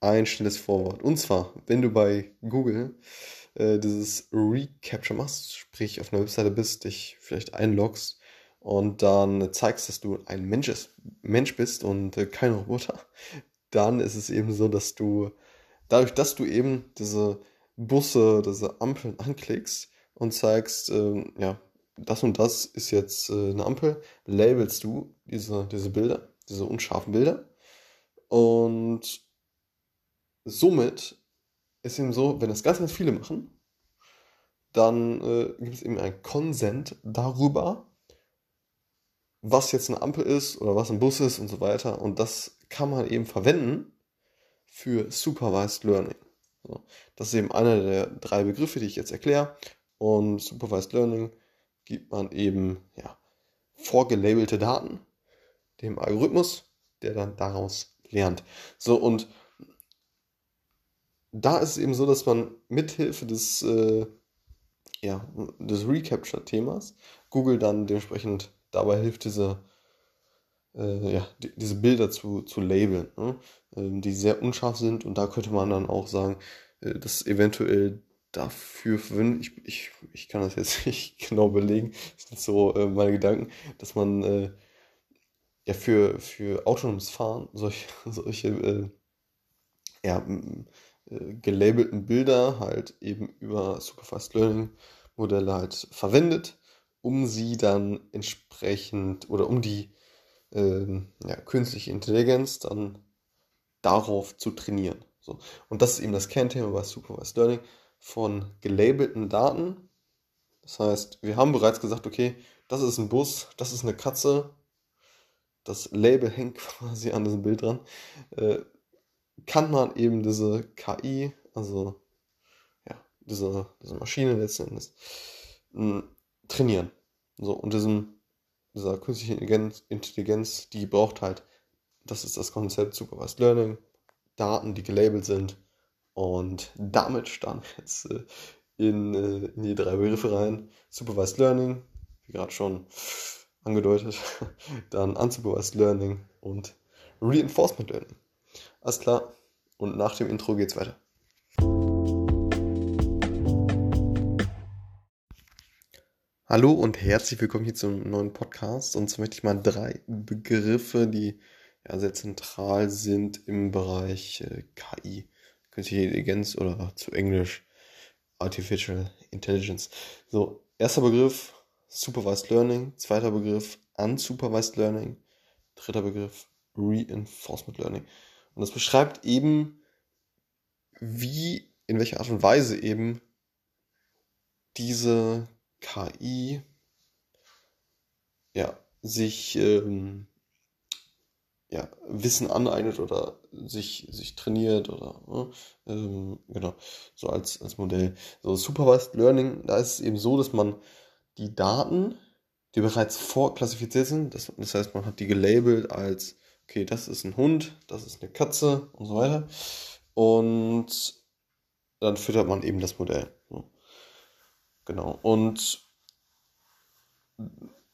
ein schnelles Vorwort. Und zwar, wenn du bei Google äh, dieses Recapture machst, sprich auf einer Webseite bist, dich vielleicht einloggst und dann zeigst, dass du ein Mensch, ist, Mensch bist und äh, kein Roboter, dann ist es eben so, dass du dadurch, dass du eben diese Busse, diese Ampeln anklickst und zeigst, äh, ja, das und das ist jetzt äh, eine Ampel, labelst du diese, diese Bilder, diese unscharfen Bilder und somit ist eben so, wenn das ganz, ganz viele machen, dann äh, gibt es eben ein Consent darüber, was jetzt eine Ampel ist oder was ein Bus ist und so weiter. Und das kann man eben verwenden für Supervised Learning. So, das ist eben einer der drei Begriffe, die ich jetzt erkläre. Und Supervised Learning gibt man eben ja, vorgelabelte Daten dem Algorithmus, der dann daraus lernt. So, und da ist es eben so, dass man mithilfe des, äh, ja, des Recapture-Themas Google dann dementsprechend dabei hilft, diese, äh, ja, die, diese Bilder zu, zu labeln, ne? äh, die sehr unscharf sind. Und da könnte man dann auch sagen, äh, dass eventuell dafür verwendet, ich, ich, ich kann das jetzt nicht genau belegen, das sind so äh, meine Gedanken, dass man äh, ja für, für autonomes Fahren solche, solche äh, ja, gelabelten Bilder halt eben über Superfast Learning Modelle halt verwendet, um sie dann entsprechend oder um die äh, ja, künstliche Intelligenz dann darauf zu trainieren. So. Und das ist eben das Kernthema bei Supervised Learning von gelabelten Daten. Das heißt, wir haben bereits gesagt, okay, das ist ein Bus, das ist eine Katze. Das Label hängt quasi an diesem Bild dran. Äh, kann man eben diese KI, also ja, diese, diese Maschine letzten Endes, trainieren. So, und diesem, dieser Intelligenz, Intelligenz, die braucht halt, das ist das Konzept Supervised Learning, Daten, die gelabelt sind. Und damit starten wir jetzt äh, in, äh, in die drei Begriffe rein. Supervised Learning, wie gerade schon angedeutet, dann Unsupervised Learning und Reinforcement Learning. Alles klar. Und nach dem Intro geht's weiter. Hallo und herzlich willkommen hier zum neuen Podcast. Und zwar möchte ich mal drei Begriffe, die ja sehr zentral sind im Bereich äh, KI, künstliche Intelligenz oder zu Englisch Artificial Intelligence. So, erster Begriff Supervised Learning, zweiter Begriff Unsupervised Learning, dritter Begriff Reinforcement Learning. Und das beschreibt eben, wie, in welcher Art und Weise eben diese KI ja, sich ähm, ja, Wissen aneignet oder sich, sich trainiert oder ne, ähm, genau, so als, als Modell. So Supervised Learning, da ist es eben so, dass man die Daten, die bereits vorklassifiziert sind, das, das heißt, man hat die gelabelt als okay, das ist ein Hund, das ist eine Katze und so weiter. Und dann füttert man eben das Modell. Genau. Und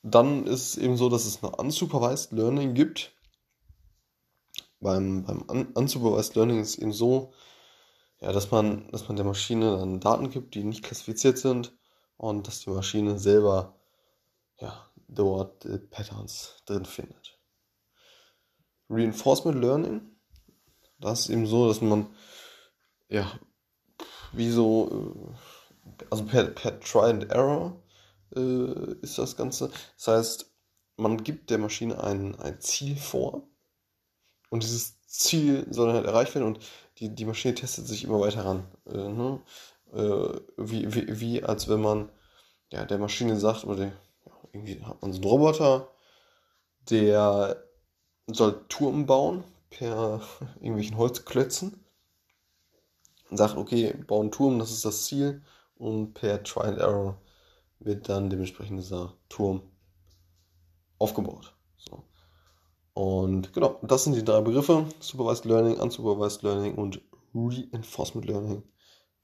dann ist es eben so, dass es eine Unsupervised Learning gibt. Beim, beim Unsupervised Learning ist es eben so, ja, dass man, dass man der Maschine dann Daten gibt, die nicht klassifiziert sind und dass die Maschine selber ja, dort äh, Patterns drin findet. Reinforcement Learning. Das ist eben so, dass man, ja, wie so, äh, also per, per Try and Error äh, ist das Ganze. Das heißt, man gibt der Maschine ein, ein Ziel vor und dieses Ziel soll dann halt erreicht werden und die, die Maschine testet sich immer weiter ran. Äh, ne? äh, wie, wie, wie als wenn man ja, der Maschine sagt, oder ja, irgendwie hat man so einen Roboter, der soll Turm bauen per irgendwelchen Holzklötzen. Und sagt, okay, bauen Turm, das ist das Ziel. Und per Try and Error wird dann dementsprechend dieser Turm aufgebaut. So. Und genau, das sind die drei Begriffe: Supervised Learning, Unsupervised Learning und Reinforcement Learning.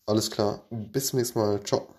Alles klar, bis zum nächsten Mal. Ciao.